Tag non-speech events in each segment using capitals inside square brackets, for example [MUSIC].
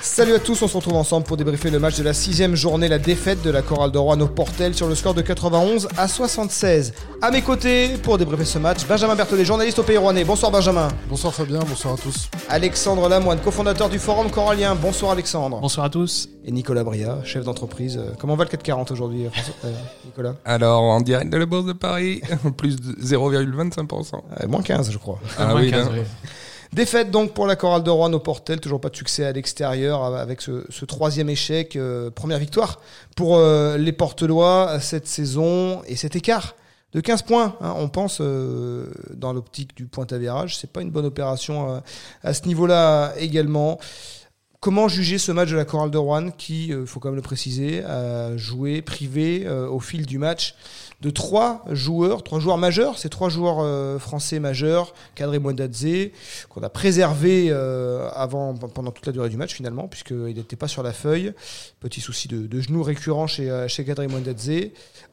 Salut à tous, on se retrouve ensemble pour débriefer le match de la sixième journée, la défaite de la chorale de Rouen au Portel sur le score de 91 à 76. À mes côtés, pour débriefer ce match, Benjamin Berthollet, journaliste au Pays Rouennais. Bonsoir Benjamin. Bonsoir Fabien, bonsoir à tous. Alexandre Lamoine, cofondateur du Forum Corallien. Bonsoir Alexandre. Bonsoir à tous. Et Nicolas Bria, chef d'entreprise. Euh, Comment va le 440 aujourd'hui, euh, François- euh, Nicolas? Alors, en direct de la Bourse de Paris, [LAUGHS] plus de 0,25%. Euh, Moins 15, je crois. Ah Moins oui, 15, là. oui. Défaite donc pour la chorale de Rouen au Portel, toujours pas de succès à l'extérieur avec ce, ce troisième échec. euh, première victoire pour euh, les Portelois cette saison et cet écart de 15 points. hein. on pense euh, dans l'optique du point avérage, c'est pas une bonne opération euh, à ce niveau-là également. Comment juger ce match de la chorale de Rouen qui, il faut quand même le préciser, a joué privé euh, au fil du match de trois joueurs, trois joueurs majeurs, ces trois joueurs euh, français majeurs, Kadri Mwendadze, qu'on a préservé euh, avant, pendant toute la durée du match finalement, puisqu'il n'était pas sur la feuille. Petit souci de, de genou récurrent chez, euh, chez Kadri.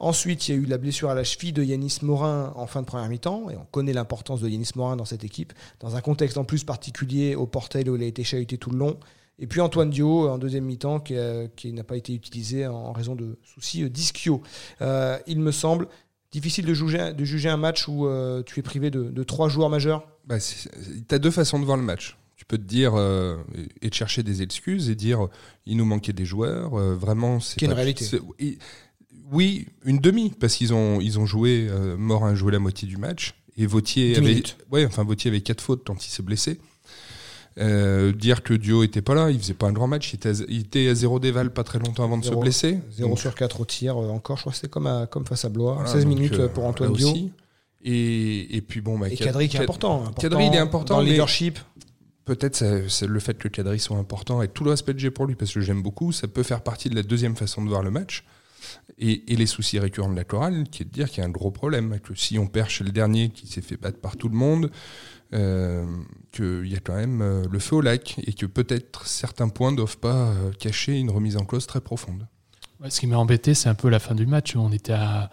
Ensuite, il y a eu la blessure à la cheville de Yanis Morin en fin de première mi-temps, et on connaît l'importance de Yanis Morin dans cette équipe, dans un contexte en plus particulier au Portel où il a été chahuté tout le long. Et puis Antoine Dio en deuxième mi-temps qui, a- qui n'a pas été utilisé en raison de soucis euh, d'ischio. Euh, il me semble difficile de juger, de juger un match où euh, tu es privé de, de trois joueurs majeurs. Bah, c'est- T'as deux façons de voir le match. Tu peux te dire euh, et de chercher des excuses et dire euh, il nous manquait des joueurs. euh, vraiment, c'est une réalité. et- Oui, une demi parce qu'ils ont ils ont joué. Euh, Morin a joué la moitié du match et Vautier avait ouais enfin Vautier avait quatre fautes quand il s'est blessé. Euh, dire que Dio était pas là, il faisait pas un grand match, il était à, il était à zéro déval pas très longtemps avant de Zéro- se blesser. 0 Donc, sur 4 au tir euh, encore, je crois que c'était comme, à- comme face à Blois. voilà, 16 donc, minutes euh, pour Antoine Dio. aussi. Et, et puis bon, bah, Et Kad- Kadri qui est important. important Kadri, il est important, Dans le leadership. Peut-être c'est le fait que Kadri soit important et tout le respect que j'ai pour lui parce que j'aime beaucoup, ça peut faire partie de la deuxième façon de voir le match. Et, et les soucis récurrents de la chorale, qui est de dire qu'il y a un gros problème, que si on perd chez le dernier qui s'est fait battre par tout le monde, qu'il y a quand même euh, le feu au lac et que peut-être certains points ne doivent pas euh, cacher une remise en cause très profonde. Ouais, ce qui m'a embêté, c'est un peu la fin du match. On était à,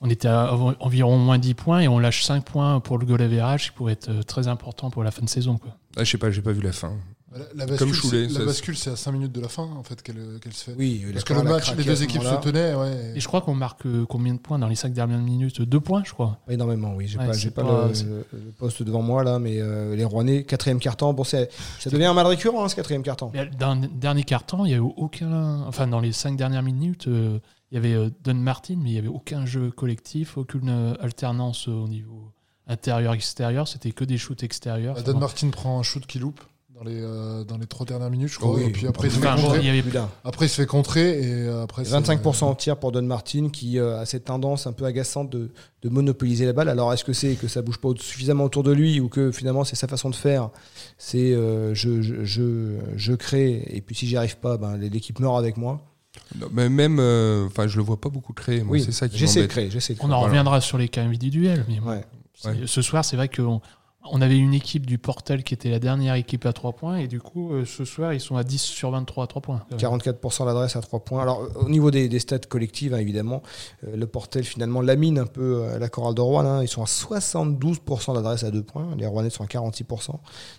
on était à environ moins 10 points et on lâche 5 points pour le goal average qui pourrait être euh, très important pour la fin de saison. Quoi. Ah, je sais pas, j'ai pas vu la fin. La, la bascule, Comme Choulet, la bascule, c'est à 5 minutes de la fin en fait qu'elle se fait. Oui, Parce que le match, les deux équipes se tenaient, ouais. Et je crois qu'on marque euh, combien de points dans les 5 dernières minutes? 2 points, je crois. Énormément, oui. J'ai Ouais, pas, le, poste devant moi là, mais euh, les Rouennais, quatrième carton. Bon, c'est- ça devient un mal récurrent, hein, ce quatrième carton. Mais dans le dernier quart-temps, il y a eu aucun. Enfin, dans les 5 dernières minutes, euh, il y avait euh, Don Martin, mais il n'y avait aucun jeu collectif, aucune alternance au niveau intérieur-extérieur. C'était que des shoots extérieurs. Bah, Don Martin prend un shoot qui loupe dans les, euh, dans les trois dernières minutes, je crois. Oui. et puis après, il se fait Enfin, contrer. il y avait Plus d'un. Après, il se fait contrer et euh, après. c'est- 25% au tir pour Don Martin qui euh, a cette tendance un peu agaçante de, de monopoliser la balle. Alors est-ce que c'est que ça bouge pas suffisamment autour de lui ou que finalement c'est sa façon de faire? C'est euh, je, je, je, je crée et puis si j'y arrive pas, ben, l'équipe meurt avec moi. Non, mais même, euh, enfin, je le vois pas beaucoup créer. Moi, oui, c'est ça qui j'essaie de créer, j'essaie de On en Voilà. reviendra sur les cas individuels. Mais Ouais. ce soir, c'est vrai qu'on on avait une équipe du Portel qui était la dernière équipe à 3 points. Et du coup, euh, ce soir, ils sont à 10 sur 23 à 3 points. 44% l'adresse à 3 points. Alors, au niveau des, des stats collectives, hein, évidemment, euh, le Portel finalement lamine un peu euh, la chorale de Rouen. hein. Ils sont à 72% d'adresse à 2 points. Les Rouennais sont à 46%.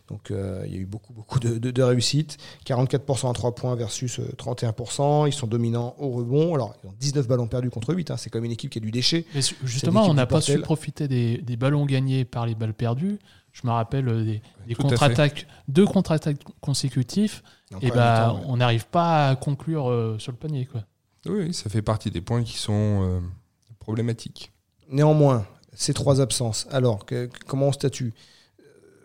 Donc, euh, il y a eu beaucoup, beaucoup de, de, de réussite. 44% à 3 points versus euh, 31%. Ils sont dominants au rebond. Alors, ils ont 19 ballons perdus contre 8. hein. C'est comme une équipe qui a du déchet. Mais justement, on n'a pas su profiter des, des ballons gagnés par les balles perdues. Je me rappelle euh, des, contre-attaques, deux contre-attaques consécutifs. En Et bah, ouais. on n'arrive pas à conclure euh, sur le panier. Quoi. Oui, ça fait partie des points qui sont euh, problématiques. Néanmoins, ces trois absences, alors, que- que- comment on statue?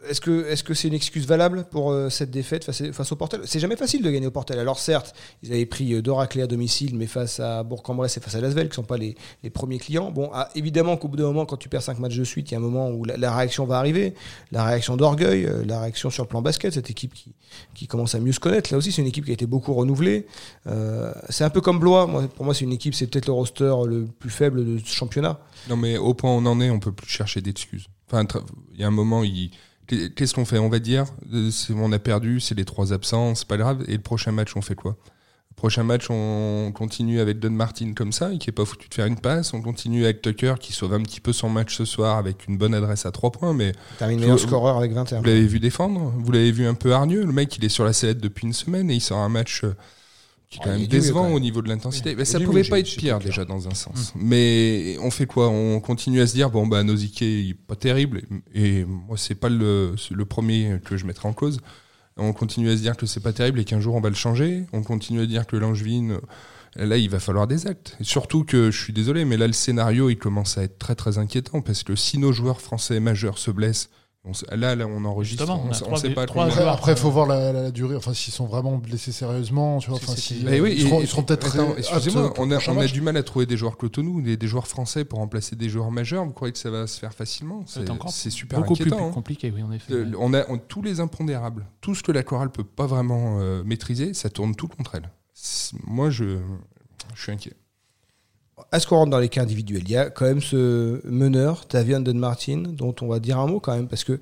Est-ce que est-ce que c'est une excuse valable pour euh, cette défaite face, au Portel C'est jamais facile de gagner au Portel. Alors certes, ils avaient pris deux raclés à domicile, mais face à Bourg-en-Bresse et face à Lasvel, qui sont pas les, les premiers clients. Bon, ah, évidemment qu'au bout d'un moment, quand tu perds cinq matchs de suite, il y a un moment où la, réaction va arriver, la réaction d'orgueil, euh, la réaction sur le plan basket, cette équipe qui, qui commence à mieux se connaître. Là aussi, c'est une équipe qui a été beaucoup renouvelée. Euh, c'est un peu comme Blois. Moi, pour moi, c'est une équipe, c'est peut-être le roster le plus faible de ce championnat. Non, mais au point où on en est, on peut plus chercher d'excuses. Enfin, il y a un moment, il... qu'est-ce qu'on fait On va dire, euh, c'est- on a perdu, c'est les trois absents, c'est pas grave. Et le prochain match, on fait quoi? Prochain match, on continue avec Don Martin comme ça, qui est pas foutu de faire une passe. On continue avec Tucker qui sauve un petit peu son match ce soir avec une bonne adresse à 3 points. Mais Termine meilleur scoreur avec 21. vous l'avez vu défendre, vous l'avez vu un peu hargneux. Le mec, il est sur la sellette depuis une semaine et il sort un match euh, qui est Ah, quand même décevant au niveau de l'intensité. Mais ça pouvait pas être pire déjà dans un sens. Mais on fait quoi? On continue à se dire bon bah Noziké pas terrible et, moi c'est pas le, le premier que je mettrai en cause. On continue à se dire que c'est pas terrible et qu'un jour on va le changer. On continue à dire que Langevin Là, il va falloir des actes. Et surtout que, je suis désolé, mais là, le scénario, il commence à être très, très inquiétant parce que si nos joueurs français majeurs se blessent, on là, là, on enregistre, Justement, on on, sait pas trois combien- Après, joueurs, après, il faut voir la, la- la durée. Enfin, s'ils sont vraiment blessés sérieusement, tu vois. Enfin, si, Mais oui, ils seront, et- ils seront peut-être excusez-moi, on a, on du mal à trouver des joueurs Cotonou, des, des joueurs français pour remplacer des joueurs majeurs. Vous croyez que ça va se faire facilement? C'est super beaucoup plus hein. compliqué, oui, en effet. Euh, On a on- tous les impondérables, tout ce que la chorale peut pas vraiment euh, maîtriser, ça tourne tout contre elle. Moi, je, je suis inquiet. Est-ce qu'on rentre dans les cas individuels Il y a quand même ce meneur, Tavian Don Martin, dont on va dire un mot quand même, parce que euh,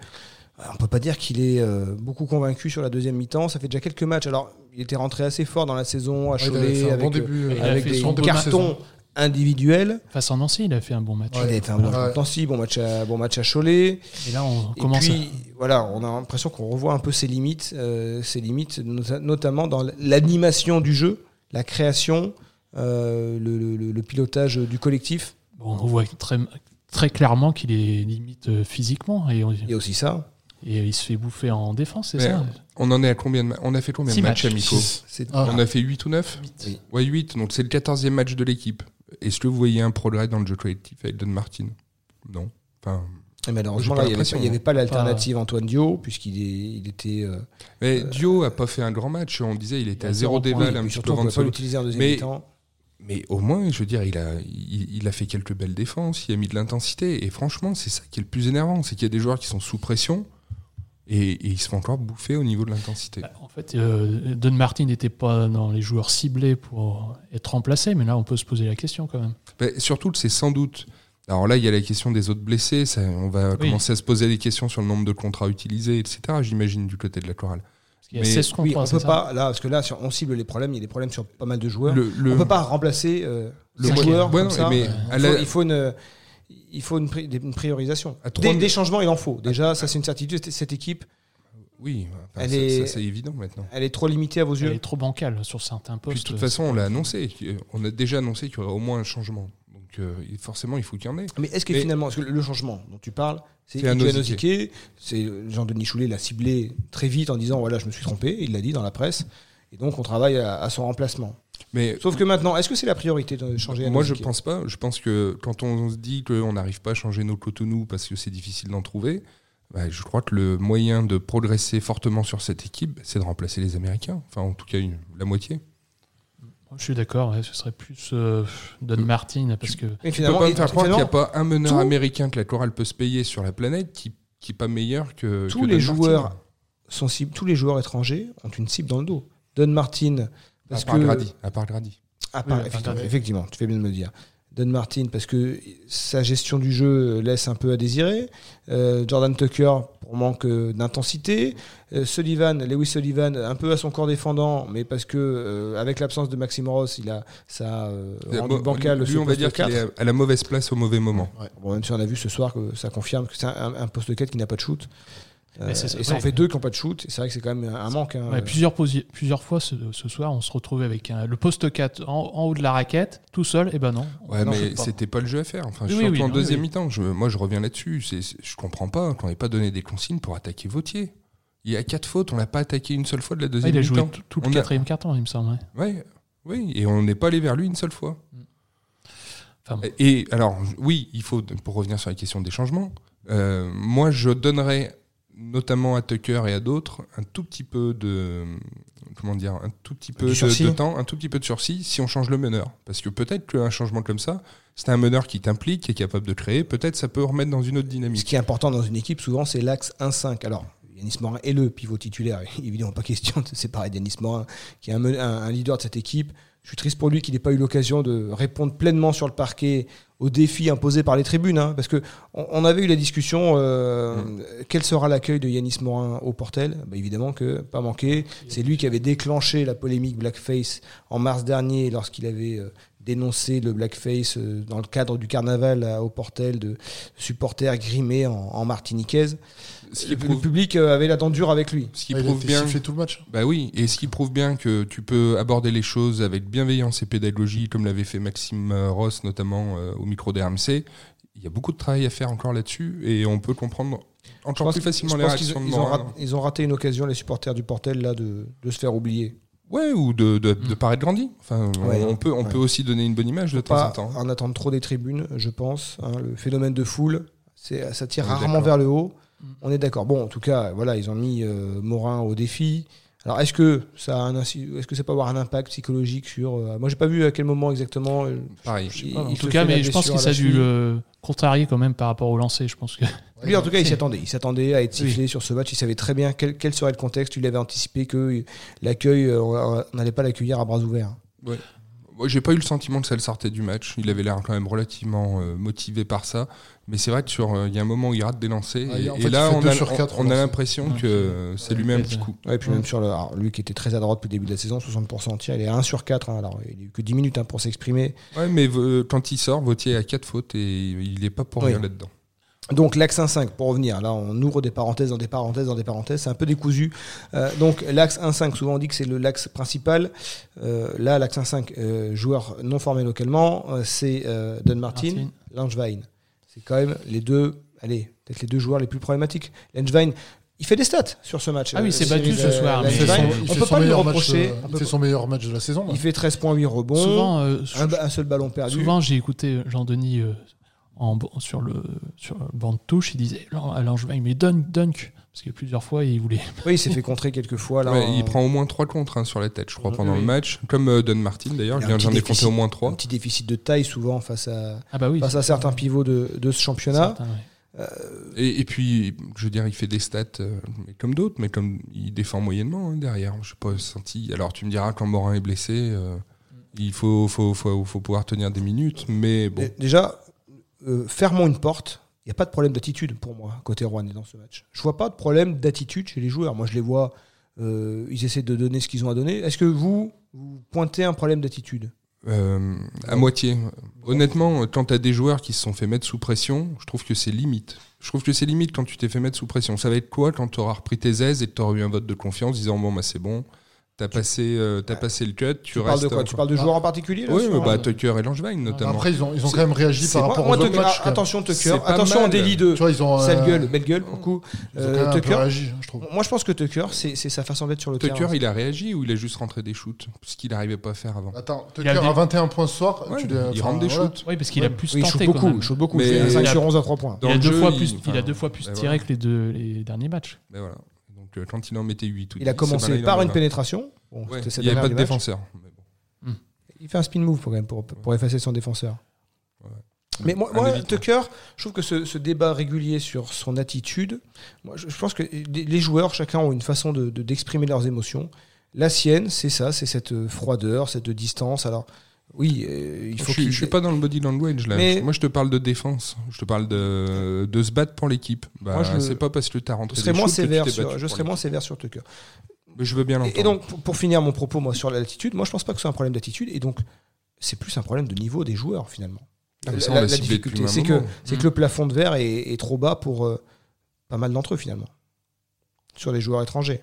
on peut pas dire qu'il est euh, beaucoup convaincu sur la deuxième mi-temps. Ça fait déjà quelques matchs. Alors, il était rentré assez fort dans la saison à Ouais, Cholet fait un avec, bon début. euh, a avec des cartons individuels. Face en Nancy, il a fait un bon match. Ouais. Il avait fait un bon Ouais. match bon match à, bon match à Cholet. Et là, on Et commence puis, voilà, on a l'impression qu'on revoit un peu ses limites, euh, ses limites, nota- notamment dans l'animation du jeu, la création, le, le- pilotage du collectif. on voit très, très clairement qu'il est limite euh, physiquement et, on- Il y a aussi ça. et il se fait bouffer en défense, c'est ça On en est à combien de On a fait combien Six de matchs matchs. amicaux Ah. On a fait 8 ou 9 Oui. Ouais, 8. Donc c'est le 14e match de l'équipe. Est-ce que vous voyez un progrès dans le jeu collectif avec Don Martin? Non. Enfin, Et malheureusement, là, il n'y avait, pas- hein. pas l'alternative Antoine Dio, puisqu'il il était. euh, mais Dio a pas fait un grand match. On disait il était à zéro déval, un et petit surtout, peu avant de Mais-. Mais au moins, je veux dire, il a, il, il a fait quelques belles défenses, il a mis de l'intensité. Et franchement, c'est ça qui est le plus énervant. C'est qu'il y a des joueurs qui sont sous pression et, et ils se font encore bouffer au niveau de l'intensité. Bah, En fait, euh, Don Martin n'était pas dans les joueurs ciblés pour être remplacé, mais là, on peut se poser la question quand même. Bah, surtout c'est sans doute. Alors là, il y a la question des autres blessés. Ça, on va commencer à se poser des questions sur le nombre de contrats utilisés, etc. J'imagine du côté de la chorale. Parce qu'il y a Mais- 16 contrats, Oui, on c'est peut ça pas, là, parce que là, sur- on cible les problèmes, il y a des problèmes sur pas mal de joueurs. Le, le- On peut pas remplacer euh, le cinq moyen- joueurs Ouais, comme non, ça. mais il, faut, la- il faut une, il faut une, pri- une priorisation. Des, des changements, il en faut. Déjà, ça c'est une certitude. Cette- Cette équipe, Oui, enfin, Elle ça, est- ça, c'est évident maintenant. elle est trop limitée à vos Elle yeux. est trop bancale sur certains Puis postes. de toute façon, on l'a annoncé. On a déjà annoncé qu'il y aurait au moins un changement. Donc euh, forcément, il faut qu'il y en ait. Mais est-ce que Mais- finalement, que le changement dont tu parles, c'est. Ozike, c'est Jean-Denis Choulet l'a ciblé très vite en disant voilà, je me suis trompé, il l'a dit dans la presse, et donc on travaille à, à son remplacement. Mais Sauf que maintenant, est-ce que c'est la priorité de changer moi, je Ozike pense pas. Je pense que quand on se dit qu'on n'arrive pas à changer nos Cotonou parce que c'est difficile d'en trouver, bah, je crois que le moyen de progresser fortement sur cette équipe, c'est de remplacer les Américains. Enfin, en tout cas, une- la moitié. Je suis d'accord, ouais, ce serait plus euh, Don Martin, parce que Mais Tu peux pas me faire croire qu'il n'y a pas un meneur tout- américain que la chorale peut se payer sur la planète qui qui est pas meilleur que tous que les Don Martin. joueurs sont cibles, tous les joueurs étrangers ont une cible dans le dos. Don Martin, parce à part que Grady, à part Grady. À part- Oui, à part effectivement, Grady. effectivement, tu fais bien de me le dire. Don Martin, parce que sa gestion du jeu laisse un peu à désirer. Euh, Jordan Tucker, pour manque euh, d'intensité. Euh, Sullivan, Lewis Sullivan, un peu à son corps défendant, mais parce que euh, avec l'absence de Maxime Ross, il a ça euh, rendu bancal lui, on va dire qu'il 4. est à la mauvaise place au mauvais moment. Bon, même si on a vu ce soir que ça confirme que c'est un, un poste 4 qui n'a pas de shoot. Euh, et ça en fait deux qui n'ont pas de shoot. C'est vrai que c'est quand même un manque. hein. ouais, plusieurs, plusieurs fois ce, ce soir, on se retrouvait avec un- le poste 4 en, en haut de la raquette, tout seul, et ben non. Ouais, Non, mais c'était pas le jeu à faire. Enfin, Oui, surtout oui, en deuxième oui. mi-temps. Je, moi, je reviens là-dessus. Je comprends pas qu'on n'ait pas donné des consignes pour attaquer Vautier. Il y a quatre fautes, on l'a pas attaqué une seule fois de la Ah, deuxième il a joué mi-temps. tout, tout le On a- quatrième carton, il me semble. ouais. Ouais, oui, et on n'est pas allé vers lui une seule fois. Enfin, bon. Et alors, oui, il faut, pour revenir sur la question des changements, euh, moi, je donnerais notamment à Tucker et à d'autres un tout petit peu de comment dire un tout petit peu de, temps un tout petit peu de sursis si on change le meneur parce que peut-être qu'un changement comme ça c'est un meneur qui t'implique qui est capable de créer peut-être ça peut remettre dans une autre Ce dynamique qui est important dans une équipe, souvent, c'est l'axe 1-5. Alors, Yanis Morin est le pivot titulaire. [LAUGHS] Évidemment, pas question de séparer d'Yanis Morin, qui est un- un leader de cette équipe. Je suis triste pour lui qu'il n'ait pas eu l'occasion de répondre pleinement sur le parquet au défi imposé par les tribunes, hein, parce que on, on avait eu la discussion euh, quel sera l'accueil de Yanis Morin au Portel? Bah, Évidemment que pas manqué. C'est lui qui avait déclenché la polémique blackface en mars dernier lorsqu'il avait euh, dénoncé le blackface euh, dans le cadre du carnaval à- au Portel de supporters grimés en, en martiniquaise. Ce qui Le, le prouve, public euh, avait la dent dure avec lui. ce qui il a prouve bien. sifflé tout le match. Bah oui, et ce qui prouve bien que tu peux aborder les choses avec bienveillance et pédagogie, comme l'avait fait Maxime euh, Ross, notamment euh, au micro des RMC. Il y a beaucoup de travail à faire encore là-dessus, et on peut comprendre encore plus que- facilement les réactions de ils ont, Morin. rat- ils ont raté une occasion, les supporters du Portel, là, de, de se faire oublier. Ouais, ou de, de, de Mm. paraître grandi. Enfin, on- Ouais. on, peut, on Ouais. peut aussi donner une bonne image de temps Pas en temps. en attendre trop des tribunes, je pense. hein. le phénomène de foule, c'est, ça tire rarement vers le haut. On est d'accord. Bon, en tout cas, voilà, ils ont mis euh, Morin au défi. Alors, est-ce que ça, a un, est-ce que ça peut avoir un impact psychologique sur euh, Moi, j'ai pas vu à quel moment exactement. euh, Pareil. il- en tout cas, mais je pense que ça a dû le contrarier quand même par rapport au lancer. Je pense que Lui, en tout cas, il Si. s'y attendait. Il s'attendait à être sifflé sur ce match. Il savait très bien quel, quel serait le contexte. Il avait anticipé que l'accueil, euh, on n'allait pas l'accueillir à bras ouverts. Moi, j'ai pas eu le sentiment que ça le sortait du match. Il avait l'air quand même relativement euh, motivé par ça. Mais c'est vrai que sur, euh, il y a un moment où il rate des lancers. Ah, et, en fait, là, on a, sur quatre on- on a l'impression Ouais, que euh, ça lui met un petit coup. Ouais, et puis Ouais. même sur le, alors, lui qui était très à droite depuis le début de la saison, 60% en tir, il est à 1 sur 4. hein. alors, il n'a eu que 10 minutes hein, pour s'exprimer. Ouais, mais euh, quand il sort, Vautier a 4 fautes et il est pas pour rien là-dedans. Donc l'axe 1-5, pour revenir, là on ouvre des parenthèses dans des parenthèses dans des parenthèses, c'est un peu décousu. Euh, donc l'axe 1-5, souvent on dit que c'est le l'axe principal. Euh, là, l'axe 1-5, euh, joueur non formé localement, euh, c'est euh, Don Martin, Martin. Langevin. C'est quand même les deux, allez, peut-être les deux joueurs les plus problématiques. Langevin, il fait des stats sur ce match. Ah oui, c'est battu ce soir, mais- son, on peut pas lui reprocher. fait son meilleur match de la saison. là. Il fait 13.8 rebonds, souvent, euh, un, un seul ballon perdu. souvent j'ai écouté Jean-Denis euh, en, sur, le, sur le banc de touche, il disait Lan- à Langevin, mais dunk, dunk. Parce que plusieurs fois, il voulait. [LAUGHS] Oui, il s'est fait contrer quelques fois. Là, Ouais, en- il prend au moins 3 contre hein, sur la tête, je crois, pendant oui. le match. Comme euh, Don Martin d'ailleurs, un j'en ai compté au moins un 3. petit déficit de taille souvent face à, Ah bah oui. face à certains pivots de, de ce championnat. certains, ouais. Et, et puis, je veux dire, il fait des stats euh, mais comme d'autres, mais comme il défend moyennement hein, derrière. Je sais pas senti. Alors, tu me diras, quand Morin est blessé, euh, il faut, faut, faut, faut pouvoir tenir des minutes, mais bon. Dé- Déjà, euh, fermons une porte. Il n'y a pas de problème d'attitude pour moi, côté Rouennais dans ce match. Je vois pas de problème d'attitude chez les joueurs. Moi, je les vois, euh, ils essaient de donner ce qu'ils ont à donner. Est-ce que vous, pointez un problème d'attitude? Euh, à moitié. Honnêtement, quand tu as des joueurs qui se sont fait mettre sous pression, je trouve que c'est limite. Je trouve que c'est limite quand tu t'es fait mettre sous pression. Ça va être quoi quand tu auras repris tes aises et que tu auras eu un vote de confiance disant bon, bah, c'est bon, t'as passé, euh, t'as passé le cut, tu, Tu parles de quoi Tu parles de joueurs en particulier là, Oui, mais bah, Tucker et Langevin notamment. Après, ils ont, ils ont quand même réagi par rapport aux autres Tucker- matchs. attention Tucker, attention au délit de Tu vois, ils ont. euh, sale gueule, belle gueule pour le coup. Ils ont Euh, Tucker, réagi, je trouve. moi je pense que Tucker, c'est c'est sa façon d'être sur le Tucker, terrain. il a réagi ou il a juste rentré des shoots Ce qu'il n'arrivait pas à faire avant. Attends, Il a Tucker à 21 points ce soir. Il rentre des shoots. Oui, parce qu'il a plus Oui, il tenté shoot beaucoup, il shoot beaucoup. Mais- il fait un Il 5 a- sur 11 à 3 points. Il, a deux fois plus, il a enfin, deux fois plus ben tiré que les deux les derniers matchs. Mais voilà. Donc euh, quand il en mettait 8 ou Il a 10, commencé par une 20. pénétration. Bon, Ouais, il n'y avait pas de match. défenseur. Mais bon. Il fait un spin move quand même pour, pour effacer son défenseur. Ouais. Mais moi, Tucker, je trouve que ce, ce débat régulier sur son attitude, moi, je, je pense que les joueurs, chacun ont une façon de- de- d'exprimer leurs émotions. La sienne, c'est ça, c'est cette euh, froideur, cette distance. Alors, oui, euh, il Je faut je suis pas dans le body language là. Mais- Moi, je te parle de défense. Je te parle de, de se battre pour l'équipe. Bah, Moi, je- c'est pas parce que tu as rentré Je serais moins sévère sur, je serais moins sévère sur Tucker. Mais je veux bien l'entendre. Et, donc, pour, finir mon propos, moi, sur l'attitude, moi, je pense pas que c'est un problème d'attitude. Et donc, c'est plus un problème de niveau des joueurs, finalement. Ah, ça, on la, difficulté, c'est que, moment. c'est Mm. que le plafond de verre est, est trop bas pour euh, pas mal d'entre eux, finalement, sur les joueurs étrangers.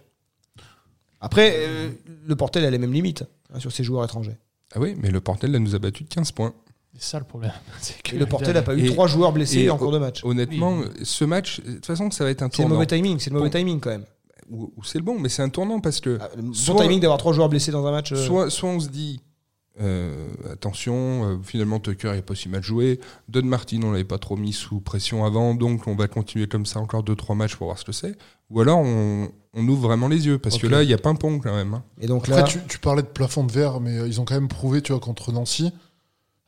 Après, euh, le Portel a les mêmes limites hein, sur ces joueurs étrangers. Ah oui, mais le Portel là, nous a battu de 15 points. C'est ça le problème. [LAUGHS] C'est que Et le Portel n'a pas eu trois joueurs blessés et en cours de match. Honnêtement, ce match, de toute façon, ça va être un C'est le tournant. mauvais timing, c'est le mauvais Bon. timing quand même. Ou, ou c'est le bon, mais c'est un tournant parce que Ah, le bon soit- timing d'avoir trois joueurs blessés dans un match. euh, soit, soit on se dit, euh, attention, euh, finalement Tucker n'est pas si mal joué. Don Martin, on l'avait pas trop mis sous pression avant, donc on va continuer comme ça encore 2-3 matchs pour voir ce que c'est. Ou alors on, on ouvre vraiment les yeux, parce que là, il y a ping-pong quand même. hein. Et donc là, Après, tu, tu parlais de plafond de verre, mais euh, ils ont quand même prouvé, tu vois, contre Nancy.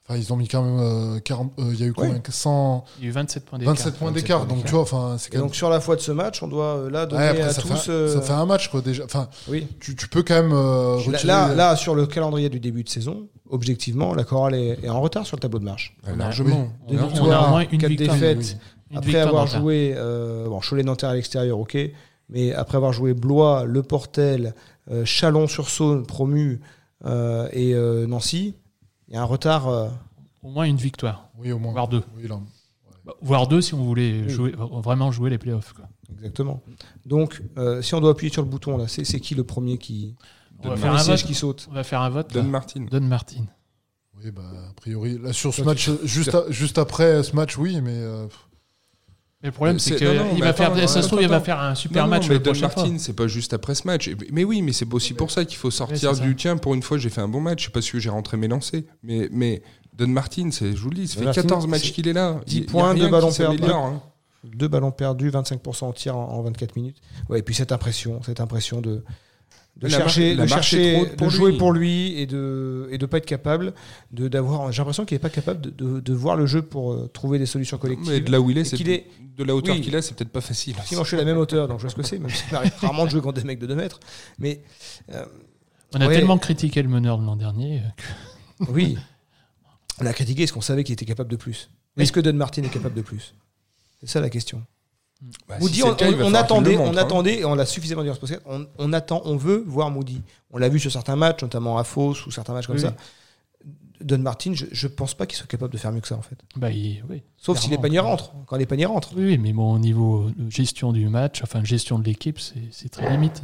Enfin, ils ont mis quand même euh, 40. euh, Il y a eu combien 100, Il y a eu 27 points d'écart. 27 points 27 d'écart. Donc, tu vois, enfin, c'est même. donc sur la foi de ce match, on doit euh, là donner Ouais, après, à ça, tous. fait, euh, ça fait un match, quoi, déjà. Enfin, oui. tu, tu peux quand même euh, Là, retirer- là, là, sur le calendrier du début de saison, objectivement, la chorale est, est en retard sur le tableau de marche. Largement. Deux On a- victoires, on a au moins une quatre victoire. défaites. Une après avoir joué, euh, bon, Cholet-Nanterre à l'extérieur, ok, mais après avoir joué Blois, Le Portel, euh, Chalon-sur-Saône, promu, euh, et euh, Nancy, il y a un retard. euh, Au moins une victoire, Oui, au moins. voire deux. Oui, là. Bah, Voire deux si on voulait Oui. jouer, vraiment jouer les playoffs. Quoi. exactement. Donc, euh, si on doit appuyer sur le bouton, là, c'est c'est qui le premier qui. On va faire un vote. qui saute On va faire un vote. Don. Martin. Don Martin. Oui, bah, a priori, là, sur ce Toi, match, juste, juste après ce match, oui, mais euh, Mais le problème, Mais c'est qu'il va faire, attends, ça se trouve, attends, il va faire un super Non, non, match mais le Don. Martin, c'est pas juste après ce match. Mais oui, mais c'est aussi pour ça qu'il faut sortir du ça. tiens. Pour une fois, j'ai fait un bon match. Je sais pas si j'ai rentré mes lancers. Mais, mais Don Martin, c'est, je vous le dis, ça fait Martin, 14 matchs qu'il est là. 10 Il y a points, qui ballons perdus. hein. Deux ballons perdus, 25% en tir en, en 24 minutes. Ouais, et puis cette impression, cette impression de, de La chercher, la de, chercher de pour jouer pour lui et de et de pas être capable de d'avoir. J'ai l'impression qu'il est pas capable de, de, de voir le jeu pour euh, trouver des solutions collectives. Mais de là où il est, qu'il est- de la hauteur Oui. qu'il a, c'est peut-être pas facile. Si moi je suis à la même hauteur, donc je vois ce que c'est, même si ça m'arrive rarement de jouer contre des mecs de 2 mètres. Mais euh, On a Ouais. tellement critiqué le meneur de l'an dernier. euh, que- [LAUGHS] oui, on a critiqué ce qu'on savait qu'il était capable de plus. Oui. Est-ce que Don Martin est capable de plus? C'est ça la question. Bah, Moody, si on, cas, attendait, montre, on hein. attendait, et on l'a suffisamment dit dans ce podcast, on, on attend, on veut voir Moody. On l'a vu sur certains matchs, notamment à Fos ou certains matchs comme Oui. ça. Don Martin, je, je pense pas qu'il soit capable de faire mieux que ça en fait. Bah, il- oui, Sauf si les paniers rentrent. Quand les paniers rentrent. oui, mais bon, au niveau de gestion du match, enfin gestion de l'équipe, c'est c'est très limite.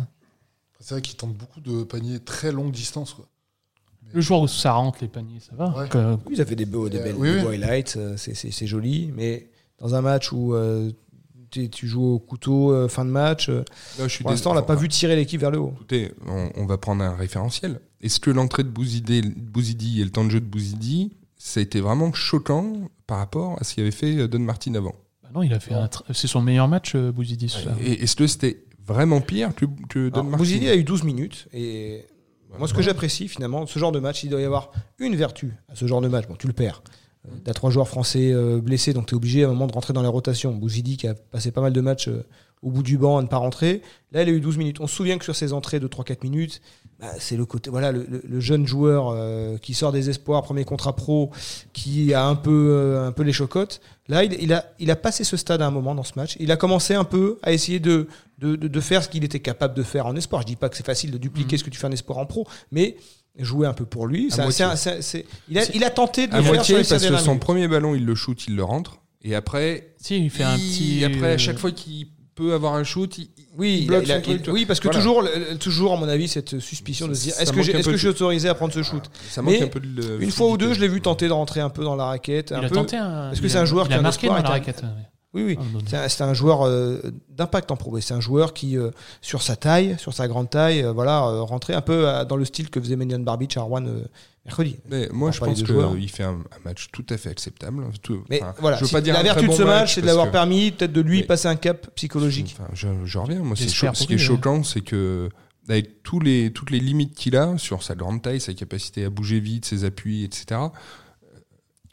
c'est vrai qu'il tente beaucoup de paniers très longue distance. Quoi. Le jour où ça rentre, les paniers, ça va. Ouais. Que- Oui, ça fait des beaux, des Euh, belles oui, des oui. beaux highlights, euh, c'est- c'est c'est joli, mais dans un match où euh, tu joues au couteau euh, fin de match, euh, Là, je suis pour l'instant on l'a pas vu tirer l'équipe vers le haut. Écoutez, on, on va prendre un référentiel. Est-ce que l'entrée de Bouzidé, Bouzidi et le temps de jeu de Bouzidi, ça a été vraiment choquant par rapport à ce qu'avait fait euh, Don Martin avant? Bah non, il a fait un c'est son meilleur match, euh, Bouzidi, ce. Et est-ce que c'était vraiment pire que, que Don Alors, Martin? Bouzidi a eu 12 minutes et moi ce que j'apprécie finalement, ce genre de match, il doit y avoir une vertu à ce genre de match. Bon, tu le perds. Euh, T'as trois joueurs français euh, blessés, donc tu es obligé à un moment de rentrer dans les rotations. Bouzidi qui a passé pas mal de matchs euh, au bout du banc à ne pas rentrer. Là, il a eu 12 minutes. On se souvient que sur ses entrées de 3-4 minutes, bah, c'est le côté, voilà, le, le- le jeune joueur euh, qui sort des espoirs, premier contrat pro, qui a un peu, euh, un peu les chocottes. Là, il, il a, il a passé ce stade à un moment dans ce match. Il a commencé un peu à essayer de, de, de- de faire ce qu'il était capable de faire en espoir. Je dis pas que c'est facile de dupliquer Mhm. ce que tu fais en espoir en pro, mais jouer un peu pour lui. C'est un- c'est c'est- il, a, il a tenté de À le faire sur moitié, les parce que son minutes. premier ballon, il le shoot, il le rentre. Et après, Si, il fait un petit. Après, à euh, chaque fois qu'il peut avoir un shoot, il, Oui, il il bloque il a- son truc, il- tu vois. oui, parce que Voilà. toujours, le- toujours, à mon avis, cette suspicion de se dire Ça est-ce que, manque j'ai- un est-ce peu que de- je suis autorisé à prendre ce shoot? Ça manque Mais un peu de. Une fois ou deux, je l'ai vu tenter de rentrer un peu dans la raquette. Il un a peu. tenté un. Est-ce que il c'est a- un joueur il qui a a un marqué espoir dans la raquette. ouais. Oui, oui. Ah. C'est un, joueur euh, d'impact en pro. C'est un joueur qui, euh, sur sa taille, sur sa grande taille, euh, voilà, euh, rentrait un peu dans le style que faisait Menyon Barbic à Rouen euh, mercredi. Mais moi, je pense qu'il fait un, un match tout à fait acceptable. Tout- Mais voilà, je veux si- pas dire la vertu de bon ce match, c'est de l'avoir que- permis peut-être de lui Mais- passer un cap psychologique. Enfin, je, je reviens. Moi, c'est ce qui est lui, choquant, c'est que avec tous les, toutes les limites qu'il a sur sa grande taille, sa capacité à bouger vite, ses appuis, etc.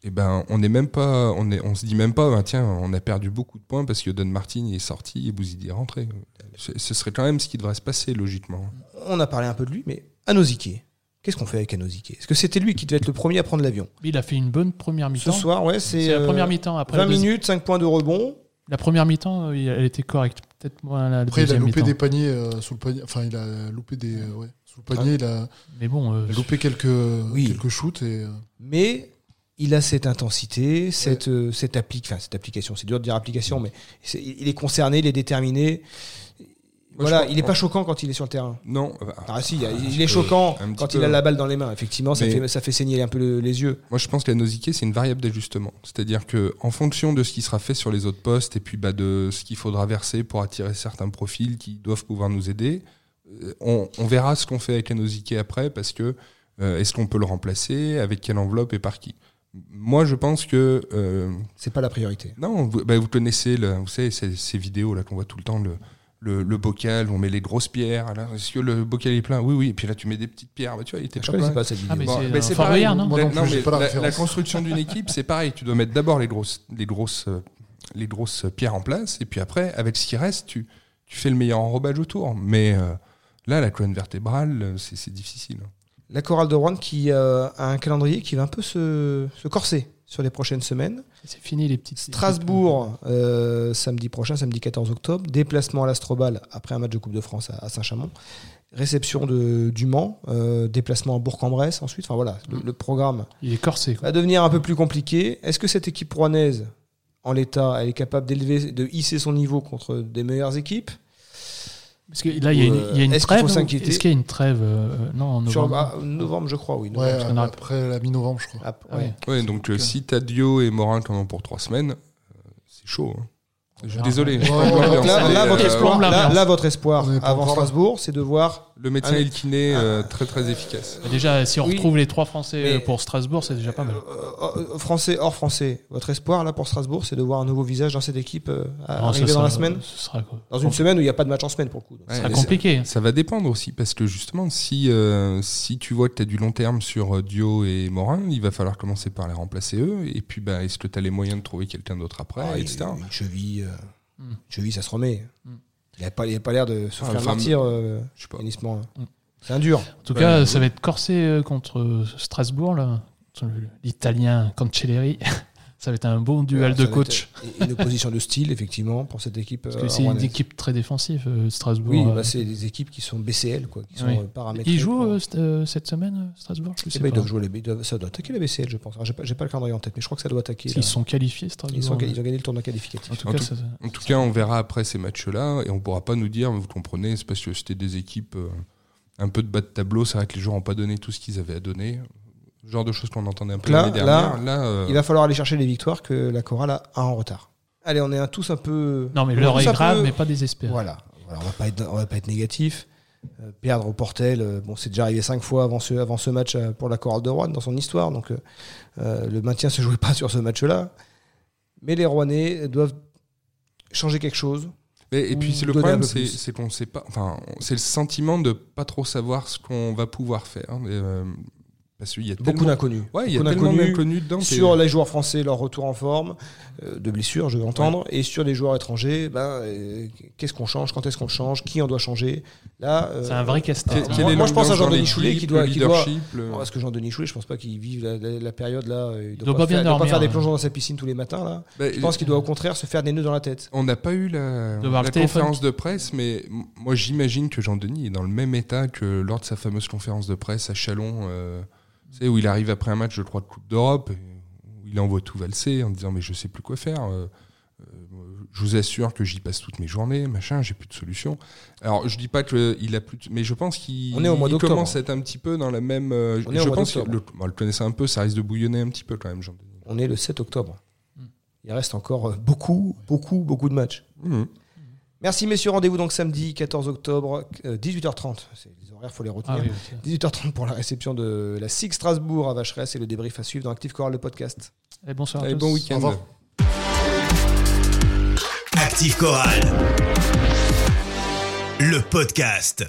Et ben, on n'est même pas, on est, on se dit même pas, ben, tiens, on a perdu beaucoup de points parce que Don Martin est sorti et Bouzidi est rentré. Ce, ce serait quand même ce qui devrait se passer logiquement. On a parlé un peu de lui, mais Anosike, qu'est-ce qu'on fait avec Anosike Est-ce que c'était lui qui devait être le premier à prendre l'avion? Il a fait une bonne première Ce mi-temps. soir, ouais, c'est la euh, première mi-temps. Après 20 la, deuxi- minutes, 5 points de rebond. la première mi-temps, euh, il- elle était correcte. Peut-être moins la Après, il a loupé des paniers euh, sous le panier. Enfin, il a loupé des. euh, ouais, sous le panier, il, a, Mais bon, euh, il a loupé quelques, Oui. quelques shoots. Et, euh, mais il a cette intensité, cette, euh, cette, appli enfin, cette application. C'est dur de dire application, mais il est concerné, il est déterminé. Moi, voilà, il n'est pas choquant quand il est sur le terrain. Non, euh, Ah si, il, est peu- choquant quand peu. il a la balle dans les mains. Effectivement, ça, fait, ça fait saigner un peu le- les yeux. Moi, je pense que la nausicée, c'est une variable d'ajustement. C'est-à-dire que, en fonction de ce qui sera fait sur les autres postes et puis bah, de ce qu'il faudra verser pour attirer certains profils qui doivent pouvoir nous aider, euh, on, on verra ce qu'on fait avec la nausicée après parce que euh, est-ce qu'on peut le remplacer, avec quelle enveloppe et par qui. Moi, je pense que euh, C'est pas la priorité. non, vous, bah, vous connaissez, le, vous savez, ces, ces vidéos là qu'on voit tout le temps, le, le, le bocal, on met les grosses pierres. Est-ce que le bocal est plein? Oui, oui. Et puis là, tu mets des petites pierres. Bah, tu vois, il était Je pas plein. pas cette vidéo. Ah, mais Bon, c'est pareil. Non? Moi La- non plus, non, j'ai mais pas la la, référence. la construction d'une équipe, c'est pareil. Tu dois mettre d'abord les grosses, les grosses, euh, les grosses pierres en place, et puis après, avec ce qui reste, tu, tu fais le meilleur enrobage autour. Mais euh, là, la colonne vertébrale, euh, c'est c'est difficile. La chorale de Rouen qui euh, a un calendrier qui va un peu se, se corser sur les prochaines semaines. C'est fini les petites. Strasbourg, euh, samedi prochain, samedi 14 octobre. Déplacement à l'Astrobal après un match de Coupe de France à, à Saint-Chamond. Réception de, du Mans. euh, déplacement à Bourg-en-Bresse ensuite. Enfin voilà, le, le programme Il est corsé. Quoi. va devenir un peu plus compliqué. Est-ce que cette équipe rouennaise, en l'état, elle est capable d'élever, de hisser son niveau contre des meilleures équipes? Parce que là, il y a une, il y a une Est-ce qu'il faut trêve. s'inquiéter Est-ce qu'il y a une trêve euh, Non, en Sur novembre. ah, novembre, je crois, oui. Ouais, novembre. parce qu'on a- après la mi-novembre, je crois. Ah, Ouais. ouais. Ouais, donc euh, si t'as Dio et Morin en ont pour trois semaines, euh, c'est chaud. hein. Je suis verra. désolé. Ouais, là, votre euh, espoir, là, votre avant. Strasbourg, c'est de voir. Le médecin Ah, et le kiné, euh, très très efficace. Déjà, si on Oui. retrouve les trois Français euh, pour Strasbourg, c'est déjà pas mal. euh, français hors français. Votre espoir là pour Strasbourg, c'est de voir un nouveau visage dans cette équipe euh, Non, arriver ce dans la semaine. Ce sera quoi Dans une semaine où il n'y a pas de match en semaine pour le coup. Ouais, Ce sera compliqué. Ça va dépendre aussi, parce que justement, si, euh, si tu vois que tu as du long terme sur euh, Dio et Morin, il va falloir commencer par les remplacer eux. Et puis, bah, est-ce que tu as les moyens de trouver quelqu'un d'autre après, ah, etc. une cheville, euh, Hmm. cheville, ça se remet. Hmm. Il n'a pas, il a pas l'air de souffrir Ah, un enfin, martyr, euh, Je sais pas. Morin. Hmm. C'est un dur. En tout Ouais, cas, ouais. ça va être corsé euh, contre euh, Strasbourg, là. L'italien Cancelleri. [LAUGHS] ça va être un bon duel de être- coach. et Une opposition de style, effectivement, pour cette équipe. Parce euh, que c'est une équipe très défensive, euh, Strasbourg. Oui, euh. bah, c'est des équipes qui sont BCL, quoi, qui sont Oui. euh, paramétrées. Ils jouent pour- euh, cette, euh, semaine, euh, Strasbourg Je sais ils pas. doivent jouer les- ils doivent- ça doit attaquer la BCL, je pense. Alors, J'ai pas, pas le calendrier en tête, mais je crois que ça doit attaquer. Là. qu'ils sont qualifiés, Strasbourg. Ils, sont- ils ont gagné le tournoi qualificatif. En tout En cas, tout- ça- En tout cas, on verra après ces matchs-là et on pourra pas nous dire, vous comprenez, c'est parce que c'était des équipes euh, un peu de bas de tableau. C'est vrai que les joueurs n'ont pas donné tout ce qu'ils avaient à donner. Genre de choses qu'on entendait un peu Là- l'année dernière. Là, euh, Il va falloir aller chercher les victoires que la chorale a a en retard. Allez, on est un tous un peu. Non, mais l'heure est grave, peu- mais pas désespéré. Voilà. Voilà, on va pas être, on va pas être négatif. Euh, perdre au Portel, euh, bon, c'est déjà arrivé cinq fois avant ce, avant ce match euh, pour la chorale de Rouen dans son histoire. Donc, le maintien se jouait pas sur ce match-là. Mais les Rouennais doivent changer quelque chose. Et, et puis c'est le problème, c'est qu'on sait pas. Enfin, c'est le sentiment de pas trop savoir ce qu'on va pouvoir faire. Et, euh, parce qu'il y a Beaucoup d'inconnus. ouais, il y a Beaucoup tellement d'inconnus d'inconnus dedans. Sur les joueurs français, leur retour en forme, euh, de blessures, je veux entendre, et sur les joueurs étrangers, ben, euh, qu'est-ce qu'on change, quand est-ce qu'on change, qui on doit changer. Là, euh, C'est un vrai casse-tête. Moi- je pense à Jean-Denis Choulet qui doit- qui doit- le- Parce que Jean-Denis Choulet, je pense pas qu'il vive la, la- la période là. Il doit doit, pas faire, il doit pas dormir, faire des hein. plongeons dans sa piscine tous les matins là. Bah, Je pense qu'il doit au contraire se faire des nœuds dans la tête. On n'a pas eu la, conférence de presse, mais moi j'imagine que Jean-Denis est dans le même état que lors de sa fameuse conférence de presse à Chalon, tu sais, où il arrive après un match, je crois, de Coupe d'Europe, où il envoie tout valser en disant Mais je sais plus quoi faire. euh, euh, je vous assure que j'y passe toutes mes journées, machin, j'ai plus de solution. Alors, je dis pas qu'il a plus, de- mais je pense qu'il commence à être un petit peu dans la même. euh, On est je pense que le, bon, le connaissant un peu, ça risque de bouillonner un petit peu quand même, Jean-Denis. On est le 7 octobre. Hmm. Il reste encore beaucoup, beaucoup, beaucoup de matchs. Mhm. Merci messieurs, rendez-vous donc samedi 14 octobre, euh, 18h30. C'est- Les horaires, faut les Ah retenir. oui, ok. 18h30 pour la réception de la SIG Strasbourg à Vacheresse et le débrief à suivre dans Active Chorale le podcast. Allez, bonsoir à Allez, tous. bon Au week-end. revoir. Active Chorale. Le podcast.